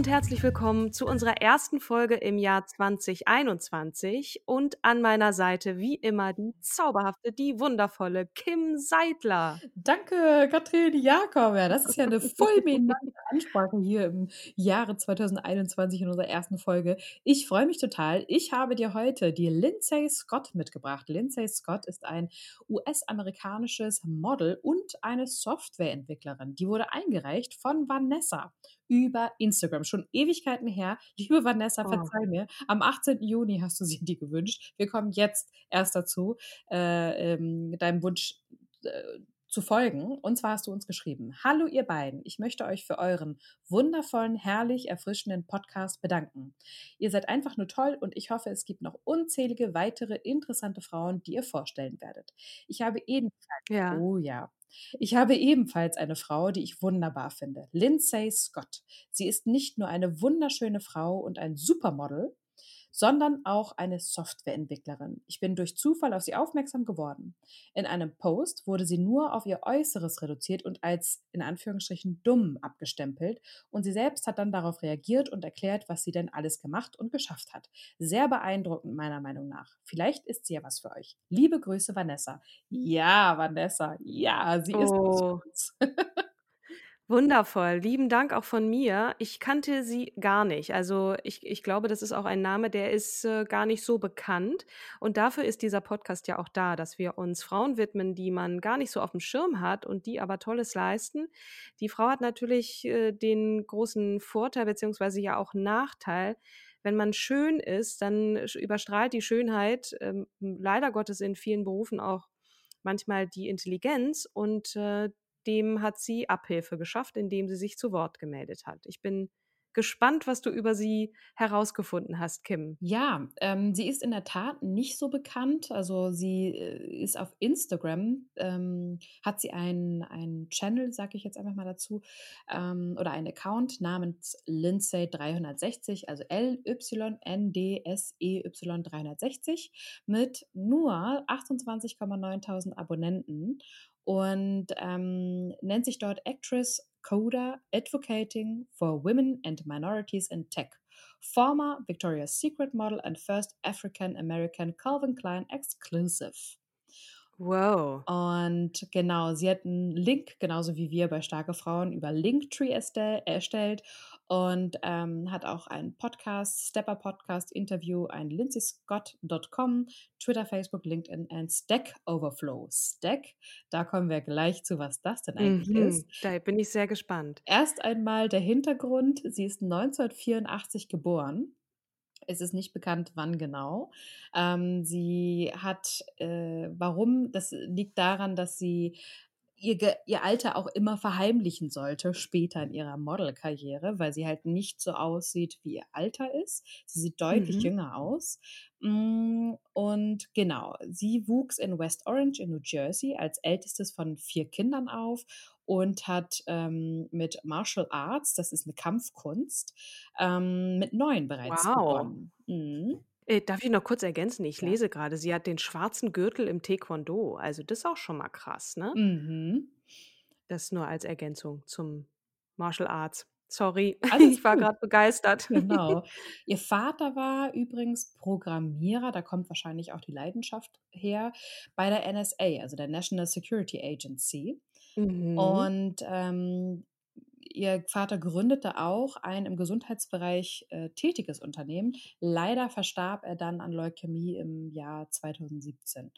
Und herzlich willkommen zu unserer ersten Folge im Jahr 2021 und an meiner Seite wie immer die zauberhafte, die wundervolle Kim Seidler. Danke, Katrin Jakob. Ja, das ist ja eine fulminante Ansprache hier im Jahre 2021 in unserer ersten Folge. Ich freue mich total. Ich habe dir heute die Lindsay Scott mitgebracht. Lindsay Scott ist ein US-amerikanisches Model und eine Softwareentwicklerin. Die wurde eingereicht von Vanessa über Instagram. Schon Ewigkeiten her. Liebe Vanessa, Oh. verzeih mir. Am 18. Juni hast du sie dir gewünscht. Wir kommen jetzt erst dazu, äh, ähm, deinem Wunsch äh, zu folgen. Und zwar hast du uns geschrieben: Hallo, ihr beiden. Ich möchte euch für euren wundervollen, herrlich erfrischenden Podcast bedanken. Ihr seid einfach nur toll und ich hoffe, es gibt noch unzählige weitere interessante Frauen, die ihr vorstellen werdet. Ich habe ebenfalls, Ja. oh ja, ich habe ebenfalls eine Frau, die ich wunderbar finde. Lindsay Scott. Sie ist nicht nur eine wunderschöne Frau und ein Supermodel, sondern auch eine Softwareentwicklerin. Ich bin durch Zufall auf sie aufmerksam geworden. In einem Post wurde sie nur auf ihr Äußeres reduziert und als in Anführungsstrichen dumm abgestempelt und sie selbst hat dann darauf reagiert und erklärt, was sie denn alles gemacht und geschafft hat. Sehr beeindruckend meiner Meinung nach. Vielleicht ist sie ja was für euch. Liebe Grüße, Vanessa. Ja, Vanessa. Ja, sie ist Oh. uns. Wundervoll. Lieben Dank auch von mir. Ich kannte sie gar nicht. Also ich, ich glaube, das ist auch ein Name, der ist äh, gar nicht so bekannt. Und dafür ist dieser Podcast ja auch da, dass wir uns Frauen widmen, die man gar nicht so auf dem Schirm hat und die aber Tolles leisten. Die Frau hat natürlich äh, den großen Vorteil beziehungsweise ja auch Nachteil. Wenn man schön ist, dann überstrahlt die Schönheit ähm, leider Gottes in vielen Berufen auch manchmal die Intelligenz und äh, dem hat sie Abhilfe geschafft, indem sie sich zu Wort gemeldet hat. Ich bin gespannt, was du über sie herausgefunden hast, Kim. Ja, ähm, sie ist in der Tat nicht so bekannt. Also sie äh, ist auf Instagram, ähm, hat sie einen, Channel, sage ich jetzt einfach mal dazu, ähm, oder einen Account namens Lindsay360, also L-Y-N-D-S-E-Y 360 mit nur 28,9 Abonnenten und ähm, nennt sich dort Actress Coda Advocating for Women and Minorities in Tech. Former Victoria's Secret Model and first African American Calvin Klein Exclusive. Wow. Und genau, sie hat einen Link, genauso wie wir bei Starke Frauen, über Linktree erstell, erstellt und ähm, hat auch einen Podcast, Stepper Podcast, Interview, ein lindsay.scott.com, Twitter, Facebook, LinkedIn und Stack Overflow. Stack, da kommen wir gleich zu, was das denn eigentlich Mhm. ist. Da bin ich sehr gespannt. Erst einmal der Hintergrund. Sie ist 1984 geboren. Es ist nicht bekannt, wann genau. Ähm, sie hat, äh, warum? Das liegt daran, dass sie ihr, Ge- ihr Alter auch immer verheimlichen sollte, später in ihrer Modelkarriere, weil sie halt nicht so aussieht, wie ihr Alter ist. Sie sieht deutlich Mhm. jünger aus. Mm, Und genau, sie wuchs in West Orange in New Jersey als ältestes von vier Kindern auf und hat ähm, mit Martial Arts, das ist eine Kampfkunst, ähm, mit neun bereits Wow. begonnen. Mhm. Äh, darf ich noch kurz ergänzen? Ich Ja. lese gerade, sie hat den schwarzen Gürtel im Taekwondo. Also das ist auch schon mal krass, ne? Mhm. Das nur als Ergänzung zum Martial Arts. Sorry, Alles ich war gut. gerade begeistert. Genau. Ihr Vater war übrigens Programmierer, da kommt wahrscheinlich auch die Leidenschaft her, bei der NSA, also der National Security Agency. Mhm. Und, ähm, ihr Vater gründete auch ein im Gesundheitsbereich, äh, tätiges Unternehmen. Leider verstarb er dann an Leukämie im Jahr 2017.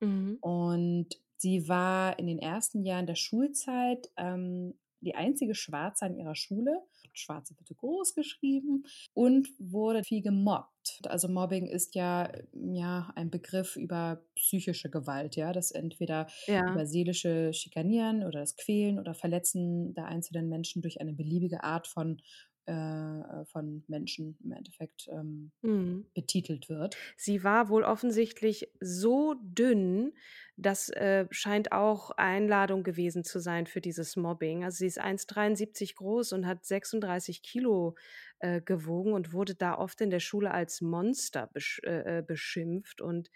Mhm. Und sie war in den ersten Jahren der Schulzeit, ähm, die einzige Schwarze an ihrer Schule. Schwarze bitte groß geschrieben und wurde viel gemobbt. Also Mobbing ist ja, ja ein Begriff über psychische Gewalt, ja, das entweder Ja. über seelische Schikanieren oder das Quälen oder Verletzen der einzelnen Menschen durch eine beliebige Art von, äh, von Menschen im Endeffekt ähm, Mhm. betitelt wird. Sie war wohl offensichtlich so dünn, das, äh, scheint auch Einladung gewesen zu sein für dieses Mobbing. Also, sie ist 1,73 groß und hat 36 Kilo äh, gewogen und wurde da oft in der Schule als Monster besch äh, äh, beschimpft und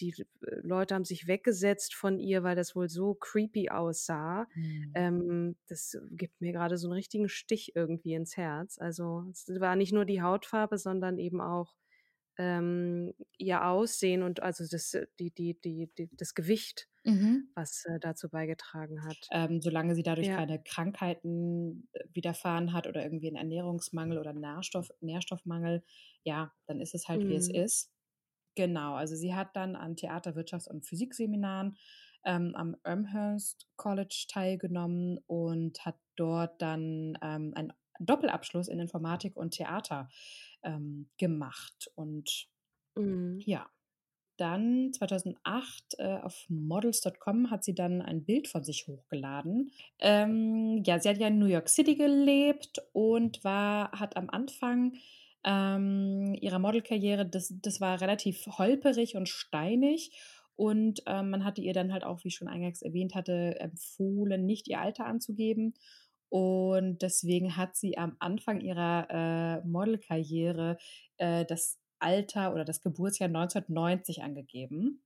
die äh, Leute haben sich weggesetzt von ihr, weil das wohl so creepy aussah. Mhm. Ähm, das gibt mir gerade so einen richtigen Stich irgendwie ins Herz. Also, es war nicht nur die Hautfarbe, sondern eben auch ähm, ihr Aussehen und also das äh, die die die die das Gewicht, Mhm. was, äh, dazu beigetragen hat. Ähm, solange sie dadurch Ja. keine Krankheiten, äh, widerfahren hat oder irgendwie 'n Ernährungsmangel oder Nährstoff Nährstoffmangel, ja, dann ist es halt, wie es Mhm. ist. Genau, also sie hat dann an Theater-, Wirtschafts und Physikseminaren, ähm, am Elmhurst College teilgenommen und hat dort dann, ähm, einen Doppelabschluss in Informatik und Theater, ähm, gemacht. Und Mhm. ja, dann 2008, äh, auf models.com hat sie dann ein Bild von sich hochgeladen. Ähm, ja, sie hat ja in New York City gelebt und war hat am Anfang, ähm, ihrer Modelkarriere das das war relativ holperig und steinig und, ähm, man hatte ihr dann halt auch, wie ich schon eingangs erwähnt hatte, empfohlen, nicht ihr Alter anzugeben. Und deswegen hat sie am Anfang ihrer, äh, Modelkarriere, äh, das Alter oder das Geburtsjahr 1990 angegeben.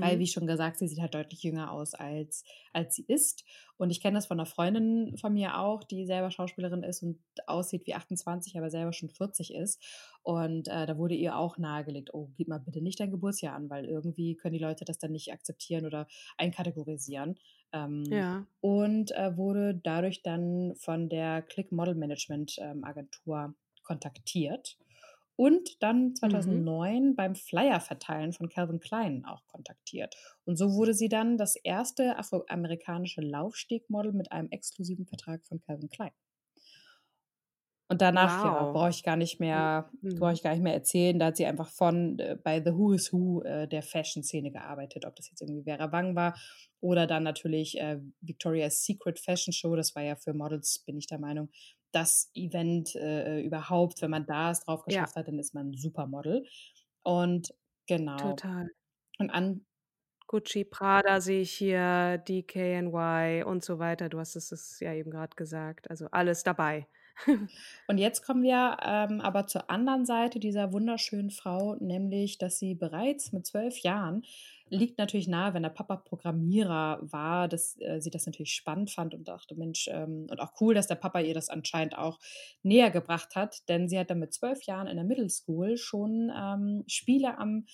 Weil, wie Mhm. schon gesagt, sie sieht halt deutlich jünger aus, als als sie ist. Und ich kenne das von 'ner Freundin von mir auch, die selber Schauspielerin ist und aussieht wie 28, aber selber schon 40 ist. Und, äh, da wurde ihr auch nahegelegt: „Oh, gib mal bitte nicht dein Geburtsjahr an, weil irgendwie können die Leute das dann nicht akzeptieren oder einkategorisieren.“ Ähm, Ja. und, äh, wurde dadurch dann von der Click Model Management, ähm, Agentur kontaktiert und dann Mhm. 2009 beim Flyer-Verteilen von Calvin Klein auch kontaktiert. Und so wurde sie dann das erste afroamerikanische Laufstegmodel mit einem exklusiven Vertrag von Calvin Klein. Und danach, ja, Wow. brauche ich gar nicht Mhm. mehr brauche Mhm. ich gar nicht mehr erzählen. Da hat sie einfach von äh, bei The Who is Who, äh, der Fashion-Szene gearbeitet, ob das jetzt irgendwie Vera Wang war oder dann natürlich, äh, Victoria's Secret Fashion Show. Das war ja für Models, bin ich der Meinung, das Event, äh, äh, überhaupt. Wenn man da es drauf Ja. geschafft hat, dann ist man 'n Supermodel. Und genau. Total. Und an Gucci, Prada sehe ich hier, DKNY und so weiter. Du hast es ja eben grad gesagt. Also, alles dabei. Und jetzt kommen wir, ähm, aber zur anderen Seite dieser wunderschönen Frau, nämlich, dass sie bereits mit 12 Jahren liegt natürlich nahe, wenn der Papa Programmierer war, dass, äh, sie das natürlich spannend fand und dachte: „Mensch“ ähm, und auch cool, dass der Papa ihr das anscheinend auch näher gebracht hat, denn sie hat dann mit 12 Jahren in der Middle School schon, ähm, Spiele am,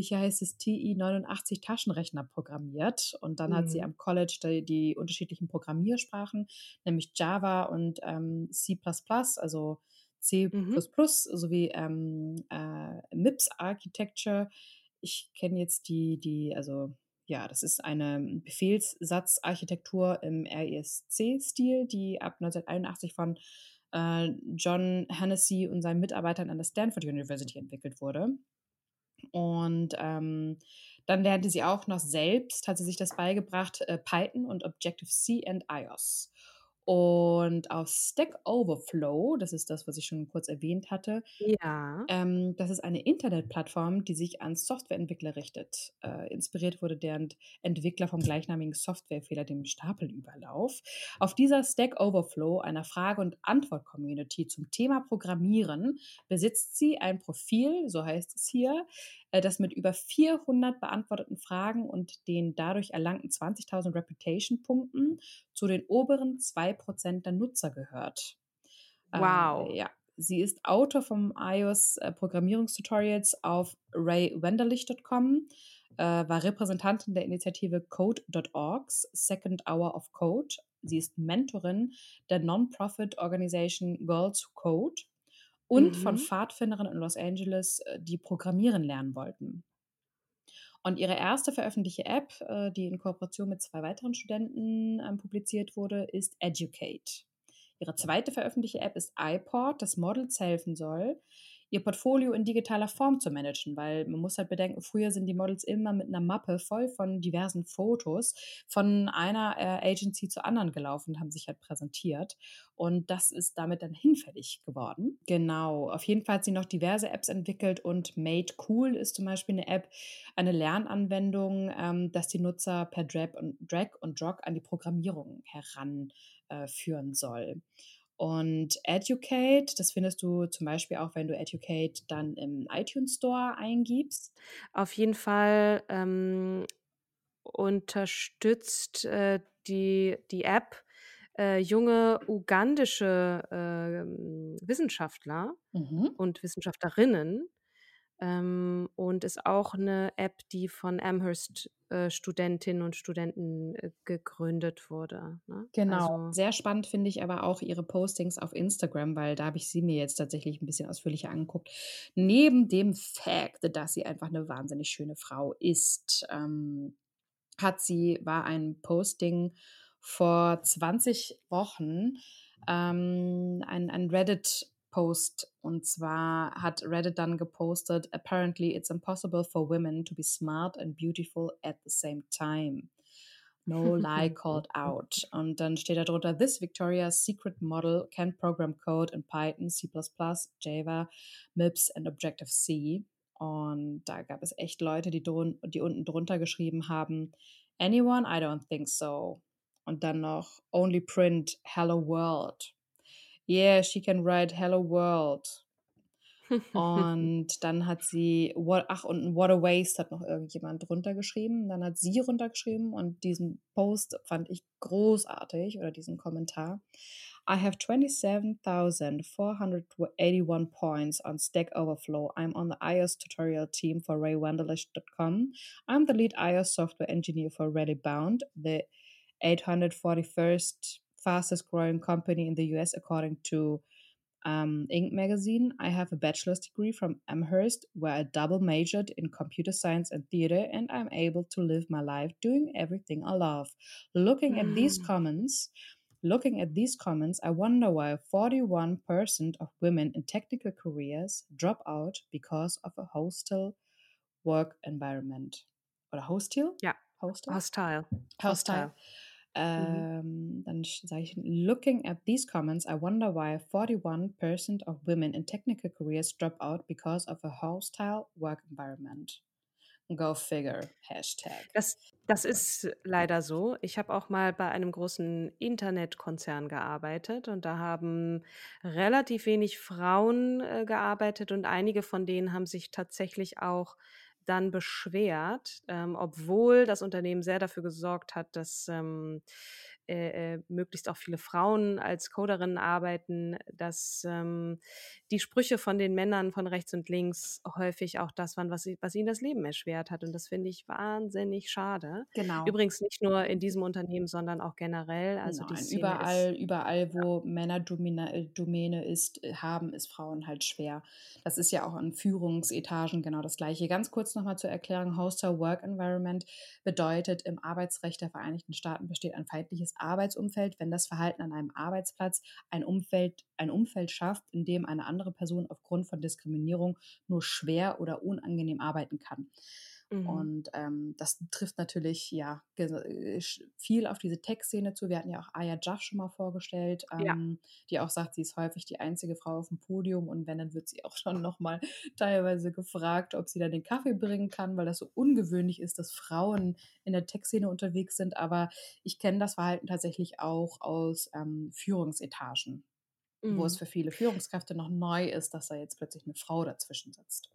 hier heißt es TI-89 Taschenrechner programmiert. Und dann hat sie Mhm. am College die die unterschiedlichen Programmiersprachen, nämlich Java und, ähm, C++, also C++ Mhm. sowie, ähm, äh, MIPS Architecture. Ich kenne jetzt die die also, ja, das ist eine Befehlssatzarchitektur im RISC-Stil, die ab 1981 von, äh, John Hennessy und seinen Mitarbeitern an der Stanford University entwickelt wurde. Und, ähm, dann lernte sie auch noch selbst hat sie sich das beigebracht, äh, Python und Objective-C and iOS. Und auf Stack Overflow, das ist das, was ich schon kurz erwähnt hatte, Ja. ähm, das ist eine Internetplattform, die sich an Softwareentwickler richtet. Äh, inspiriert wurde deren Entwickler vom gleichnamigen Softwarefehler, dem Stapelüberlauf. Auf dieser Stack Overflow, einer Frage- und Antwort-Community zum Thema Programmieren, besitzt sie ein Profil, so heißt es hier, das mit über 400 beantworteten Fragen und den dadurch erlangten 20.000 Reputation-Punkten zu den oberen 2% der Nutzer gehört. Wow. Äh, ja. Sie ist Autor vom iOS äh, Programmierungstutorials auf raywenderlich.com, äh, war Repräsentantin der Initiative Code.orgs Second Hour of Code. Sie ist Mentorin der Non-Profit Organization Girls Who Code und von Mhm. Pfadfinderinnen in Los Angeles, äh, die programmieren lernen wollten. Und ihre erste veröffentlichte App, äh, die in Kooperation mit zwei weiteren Studenten ähm, publiziert wurde, ist Educate. Ihre zweite veröffentlichte App ist iPod, das Models helfen soll, ihr Portfolio in digitaler Form zu managen, weil man muss halt bedenken, früher sind die Models immer mit einer Mappe voll von diversen Fotos von einer äh, Agency zur anderen gelaufen und haben sich halt präsentiert. Und das ist damit dann hinfällig geworden. Genau. Auf jeden Fall hat sie noch diverse Apps entwickelt und Made Cool ist zum Beispiel eine App, eine Lernanwendung, ähm, dass die Nutzer per Drag und, Drag und Drop an die Programmierung heranführen soll. Und Educate, das findest du zum Beispiel auch, wenn du Educate dann im iTunes Store eingibst. Auf jeden Fall ähm, unterstützt äh, die, die App äh, junge ugandische ähm, Wissenschaftler Mhm. und Wissenschaftlerinnen ähm, und ist auch eine App, die von Amherst äh, Studentinnen und Studenten äh, gegründet wurde. Ne? Genau. Also, Sehr spannend finde ich aber auch ihre Postings auf Instagram, weil da habe ich sie mir jetzt tatsächlich ein bisschen ausführlicher angeguckt. Neben dem Fact, dass sie einfach eine wahnsinnig schöne Frau ist, ähm, hat sie, war ein Posting vor 20 Wochen, ähm, ein, ein Reddit-Post. Und zwar hat Reddit dann gepostet, apparently it's impossible for women to be smart and beautiful at the same time. No lie called out. Und dann steht da drunter, this Victoria's Secret Model can program code in Python, C++, Java, MIPS and Objective-C. Und da gab es echt Leute, die, drun die unten drunter geschrieben haben, anyone? I don't think so. Und dann noch, only print Hello World. Yeah, she can write Hello World. Und dann hat sie, what, ach, und What a Waste hat noch irgendjemand drunter geschrieben. Dann hat sie runtergeschrieben und diesen Post fand ich großartig oder diesen Kommentar. I have 27,481 points on Stack Overflow. I'm on the iOS tutorial team for raywandelish.com. I'm the lead iOS software engineer for ReadyBound, the 841st fastest growing company in the US according to um, Inc. magazine. I have a bachelor's degree from Amherst, where I double majored in computer science and theater, and I'm able to live my life doing everything I love. Looking at these Mm. comments, looking at these comments, I wonder why 41% of women in technical careers drop out because of a hostile work environment. Or a hostile? Yeah. Hostile? Hostile. Hostile. Mhm. Ähm, dann sage ich, looking at these comments, I wonder why 41% of women in technical careers drop out because of a hostile work environment. Go figure. Hashtag. Das, das ist leider so. Ich habe auch mal bei einem großen Internetkonzern gearbeitet und da haben relativ wenig Frauen äh, gearbeitet und einige von denen haben sich tatsächlich auch dann beschwert, ähm, obwohl das Unternehmen sehr dafür gesorgt hat, dass ähm, äh, äh, möglichst auch viele Frauen als Coderinnen arbeiten, dass ähm, die Sprüche von den Männern von rechts und links häufig auch das waren, was, was ihnen das Leben erschwert hat. Und das finde ich wahnsinnig schade. Genau. Übrigens nicht nur in diesem Unternehmen, sondern auch generell. Also Nein, überall, ist, überall, wo Männerdomäne ist, äh, haben es Frauen halt schwer. Das ist ja auch an Führungsetagen genau das Gleiche. Ganz kurz nochmal zur Erklärung: Hostile Work Environment bedeutet, im Arbeitsrecht der Vereinigten Staaten besteht ein feindliches Arbeitsumfeld, wenn das Verhalten an einem Arbeitsplatz ein Umfeld, ein Umfeld schafft, in dem eine andere Person aufgrund von Diskriminierung nur schwer oder unangenehm arbeiten kann. Mhm. Und ähm, das trifft natürlich ja äh, viel auf diese Tech-Szene zu. Wir hatten ja auch Aya Jaff schon mal vorgestellt, Ja. ähm, die auch sagt, sie ist häufig die einzige Frau auf dem Podium und wenn, dann wird sie auch schon nochmal teilweise gefragt, ob sie dann den Kaffee bringen kann, weil das so ungewöhnlich ist, dass Frauen in der Tech-Szene unterwegs sind. Aber ich kenne das Verhalten tatsächlich auch aus ähm, Führungsetagen, wo es Mhm. für viele Führungskräfte noch neu ist, dass da jetzt plötzlich eine Frau dazwischen sitzt.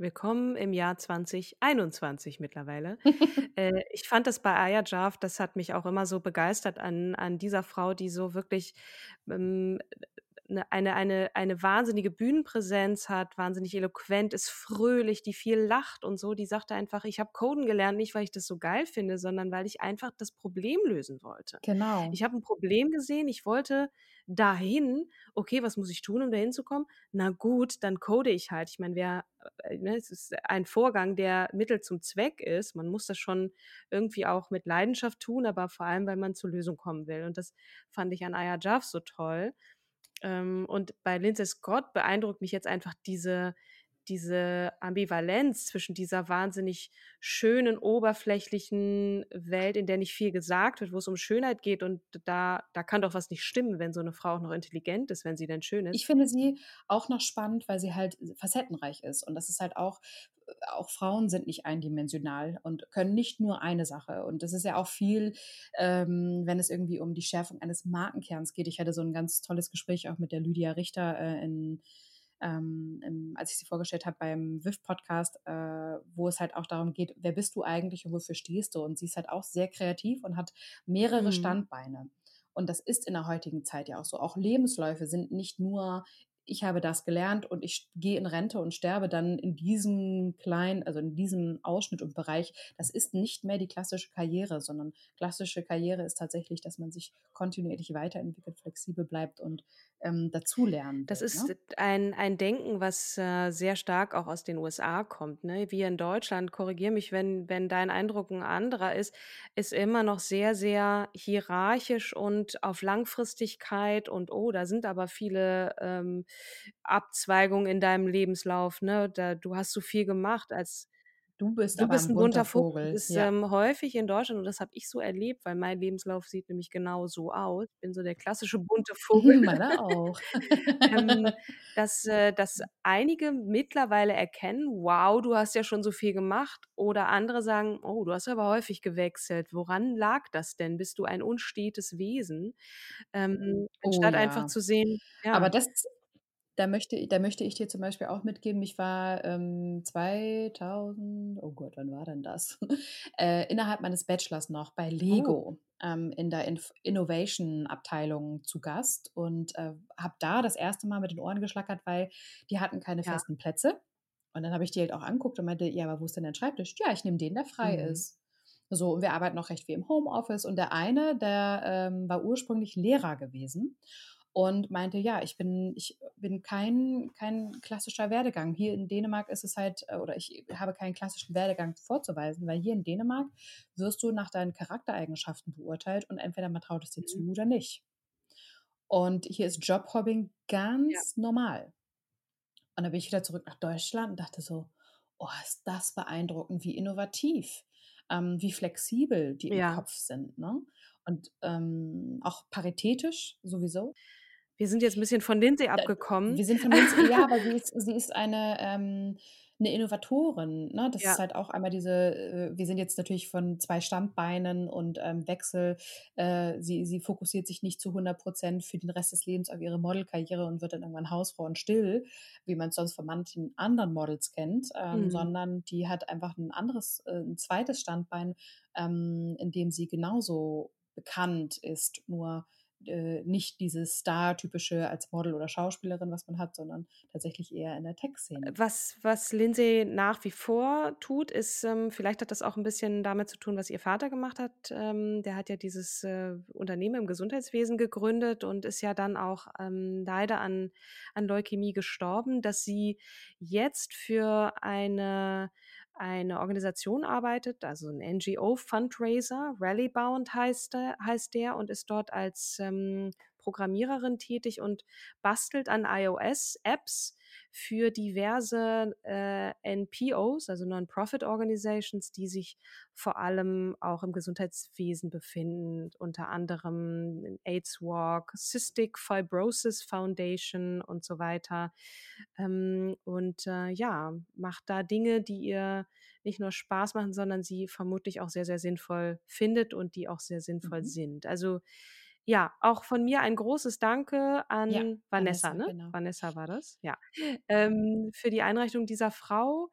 Willkommen im Jahr 2021 mittlerweile. äh, ich fand das bei Aya Jarf, das hat mich auch immer so begeistert an, an dieser Frau, die so wirklich ähm, 'ne eine eine eine wahnsinnige Bühnenpräsenz hat, wahnsinnig eloquent ist, fröhlich, die viel lacht und so. Die sagte einfach: „Ich habe Coden gelernt, nicht weil ich das so geil finde, sondern weil ich einfach das Problem lösen wollte. Genau. Ich habe 'n Problem gesehen, ich wollte dahin. Okay, was muss ich tun, um dahin zu kommen? Na gut, dann code ich halt.“ Ich meine, wer äh, ne, es ist ein Vorgang, der Mittel zum Zweck ist. Man muss das schon irgendwie auch mit Leidenschaft tun, aber vor allem, weil man zur Lösung kommen will. Und das fand ich an Aya Jarf so toll. Ähm, und bei Lindsay Scott beeindruckt mich jetzt einfach diese diese Ambivalenz zwischen dieser wahnsinnig schönen, oberflächlichen Welt, in der nicht viel gesagt wird, wo es um Schönheit geht und da da kann doch was nicht stimmen, wenn so 'ne Frau auch noch intelligent ist, wenn sie denn schön ist. Ich finde sie auch noch spannend, weil sie halt facettenreich ist und das ist halt auch auch Frauen sind nicht eindimensional und können nicht nur eine Sache. Und das ist ja auch viel, ähm, wenn es irgendwie um die Schärfung eines Markenkerns geht. Ich hatte so 'n ganz tolles Gespräch auch mit der Lydia Richter, äh, in ähm, im, als ich sie vorgestellt habe beim WIF-Podcast, äh, wo es halt auch darum geht, wer bist du eigentlich und wofür stehst du? Und sie ist halt auch sehr kreativ und hat mehrere Mhm. Standbeine. Und das ist in der heutigen Zeit ja auch so. Auch Lebensläufe sind nicht nur, ich habe das gelernt und ich gehe in Rente und sterbe dann in diesem kleinen, also in diesem Ausschnitt und Bereich. Das ist nicht mehr die klassische Karriere, sondern klassische Karriere ist tatsächlich, dass man sich kontinuierlich weiterentwickelt, flexibel bleibt und ähm, dazulernen Das will. ist Ne? ein ein Denken, was, äh, sehr stark auch aus den USA kommt, ne? Wir in Deutschland, korrigiere mich, wenn wenn dein Eindruck 'n anderer ist, ist immer noch sehr, sehr hierarchisch und auf Langfristigkeit und: „Oh, da sind aber viele, ähm, Abzweigungen in deinem Lebenslauf, ne? Da du hast so viel gemacht als Du bist du bist ein bunter Vogel.“ Das Vogel, ist, ja. ähm, häufig in Deutschland und das habe ich so erlebt, weil mein Lebenslauf sieht nämlich genau so aus. Ich bin so der klassische bunte Vogel. Meiner auch. Ähm, dass äh, dass einige mittlerweile erkennen: „Wow, du hast ja schon so viel gemacht.“ Oder andere sagen: „Oh, du hast aber häufig gewechselt. Woran lag das denn? Bist du ein unstetes Wesen?“ Ähm, Oh anstatt einfach ja. zu sehen ja. Aber das da möchte da möchte ich dir zum Beispiel auch mitgeben, ich war, ähm, 2000 oh Gott, wann war denn das? Äh, innerhalb meines Bachelors noch bei Oh. Lego, ähm, in der Inf Innovation-Abteilung zu Gast und, äh, habe da das erste Mal mit den Ohren geschlackert, weil die hatten keine Ja. festen Plätze. Und dann habe ich die halt auch angeguckt und meinte: „Ja, aber wo ist denn dein Schreibtisch?“ „Ja, ich nehme den, der frei Mhm. ist.“ So, und wir arbeiten auch recht viel im Homeoffice und der eine, der, ähm, war ursprünglich Lehrer gewesen und meinte: „Ja, ich bin ich bin kein kein klassischer Werdegang. Hier in Dänemark ist es halt äh, oder ich habe keinen klassischen Werdegang vorzuweisen, weil hier in Dänemark wirst du nach deinen Charaktereigenschaften beurteilt und entweder man traut es dir Mhm. zu oder nicht. Und hier ist Jobhopping Ja. ganz normal. Und dann bin ich wieder zurück nach Deutschland und dachte so: „Oh, ist das beeindruckend, wie innovativ, ähm, wie flexibel die im Ja. Kopf sind“, ne? Und, ähm, auch paritätisch sowieso. Wir sind jetzt 'n bisschen von Lindsay abgekommen. wir sind von Lindsay ja, aber sie ist sie ist eine, ähm 'ne Innovatorin, ne? Das Ja. ist halt auch einmal diese äh, wir sind jetzt natürlich von 2 Standbeinen und, ähm, Wechsel. Äh, sie sie fokussiert sich nicht zu 100 % für den Rest des Lebens auf ihre Modelkarriere und wird dann irgendwann Hausfrau und still, wie man's sonst von manchen anderen Models kennt, ähm, Mhm. sondern die hat einfach 'n anderes äh, 'n 2. Standbein, ähm, in dem sie genauso bekannt ist, nur, äh, nicht dieses Star-typische als Model oder Schauspielerin, was man hat, sondern tatsächlich eher in der Tech-Szene. Was was Lindsay nach wie vor tut, ist, ähm vielleicht hat das auch 'n bisschen damit zu tun, was ihr Vater gemacht hat. Ähm, der hat ja dieses, äh, Unternehmen im Gesundheitswesen gegründet und ist ja dann auch, ähm, leider an an Leukämie gestorben, dass sie jetzt für eine eine Organisation arbeitet, also 'n NGO-Fundraiser, Rallybound heißt der heißt der und ist dort als, ähm, Programmiererin tätig und bastelt an iOS-Apps für diverse, äh, NPOs, also Non-Profit Organizations, die sich vor allem auch im Gesundheitswesen befinden, unter anderem AIDS Walk, Cystic Fibrosis Foundation und so weiter. Ähm, und, äh, ja, macht da Dinge, die ihr nicht nur Spaß machen, sondern sie vermutlich auch sehr, sehr sinnvoll findet und die auch sehr sinnvoll Mhm. sind. Also, ja, auch von mir ein großes Danke Ja, an Vanessa, Vanessa, ne? genau. Vanessa war das? Ja. Ähm, für die Einreichung dieser Frau.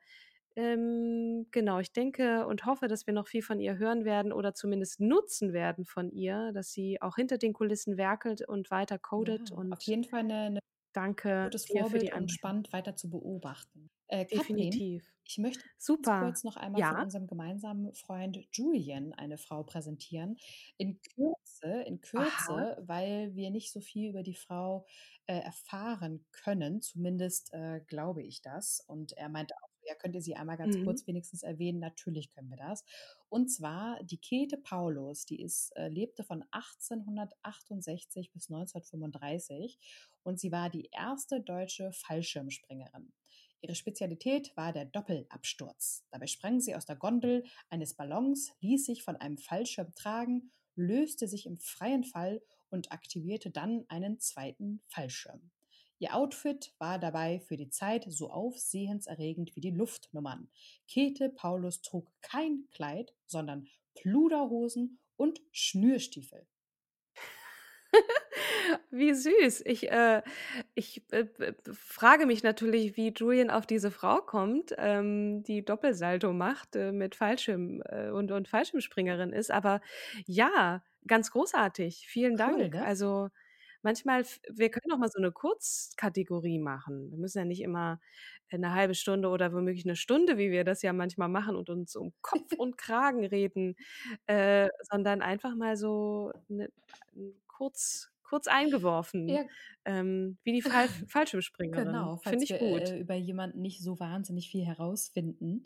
ähm, genau, ich denke und hoffe, dass wir noch viel von ihr hören werden oder zumindest nutzen werden von ihr, dass sie auch hinter den Kulissen werkelt und weiter codet. Ja, und auf jeden Fall eine, eine danke gutes dir für die Vorbild und spannend weiter zu beobachten. Äh, Definitiv. ich möchte Super. kurz noch einmal von Ja. unserem gemeinsamen Freund Julian eine Frau präsentieren. In Kürze, in Aha. Kürze, weil wir nicht so viel über die Frau äh, erfahren können. Zumindest äh, glaube ich das. Und er meinte auch, ja, könnt ihr sie einmal ganz Mhm. kurz wenigstens erwähnen? Natürlich können wir das. Und zwar die Käthe Paulus, die ist, äh, lebte von 1868 bis 1935 und sie war die erste deutsche Fallschirmspringerin. Ihre Spezialität war der Doppelabsturz. Dabei sprang sie aus der Gondel eines Ballons, ließ sich von einem Fallschirm tragen, löste sich im freien Fall und aktivierte dann einen zweiten Fallschirm. Ihr Outfit war dabei für die Zeit so aufsehenserregend wie die Luftnummern. Käthe Paulus trug kein Kleid, sondern Pluderhosen und Schnürstiefel. Wie süß. Ich, äh, ich äh, b- b- frage mich natürlich, wie Julian auf diese Frau kommt, ähm, die Doppelsalto macht äh, mit Fallschirm äh, und, und Fallschirmspringerin ist. Aber ja, ganz großartig. Vielen Cool, Dank. ne? Also manchmal, f- wir können auch mal so eine Kurzkategorie machen. Wir müssen ja nicht immer eine halbe Stunde oder womöglich eine Stunde, wie wir das ja manchmal machen und uns um Kopf und Kragen reden, äh, sondern einfach mal so eine, kurz, kurz eingeworfen, Ja, ähm, wie die Fall Fallschirmspringerin. genau. Finde ich wir gut. äh, über jemanden nicht so wahnsinnig viel herausfinden,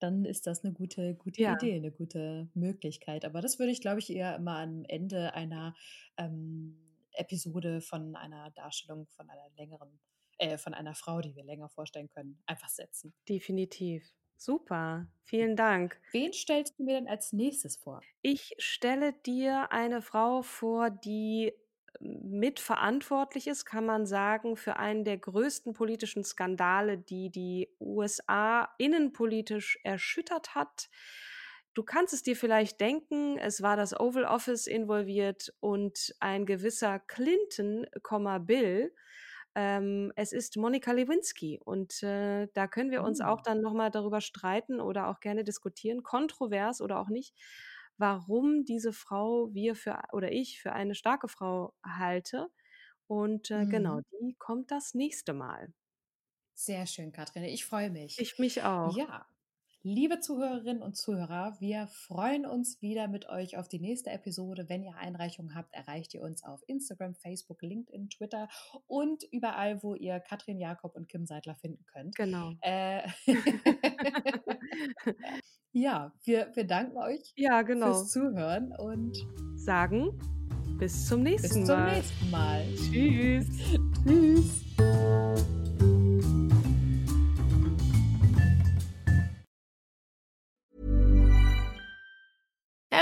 dann ist das eine gute, gute Ja, Idee, eine gute Möglichkeit. Aber das würde ich, glaube ich, eher immer am Ende einer ähm, Episode von einer Darstellung von einer längeren, äh, von einer Frau, die wir länger vorstellen können, einfach setzen. definitiv. Super. Vielen Dank. Wen stellst du mir denn als nächstes vor? Ich stelle dir eine Frau vor, die mitverantwortlich ist, kann man sagen, für einen der größten politischen Skandale, die die USA innenpolitisch erschüttert hat. Du kannst es dir vielleicht denken, es war das Oval Office involviert und ein gewisser Clinton, Bill. Ähm, es ist Monika Lewinsky und äh, da können wir uns auch Hm. dann nochmal darüber streiten oder auch gerne diskutieren, kontrovers oder auch nicht, warum diese Frau wir für oder ich für eine starke Frau halte. Und äh, genau, Mhm. die kommt das nächste Mal. Sehr schön, Katrin. Ich freue mich. Ich mich auch. Ja, liebe Zuhörerinnen und Zuhörer, wir freuen uns wieder mit euch auf die nächste Episode. Wenn ihr Einreichungen habt, erreicht ihr uns auf Instagram, Facebook, LinkedIn, Twitter und überall, wo ihr Katrin Jakob und Kim Seidler finden könnt. Genau. Äh, ja, wir, wir danken euch Ja, fürs genau. Zuhören und Sagen bis zum bis nächsten zum Mal. nächsten Mal. Tschüss. Tschüss.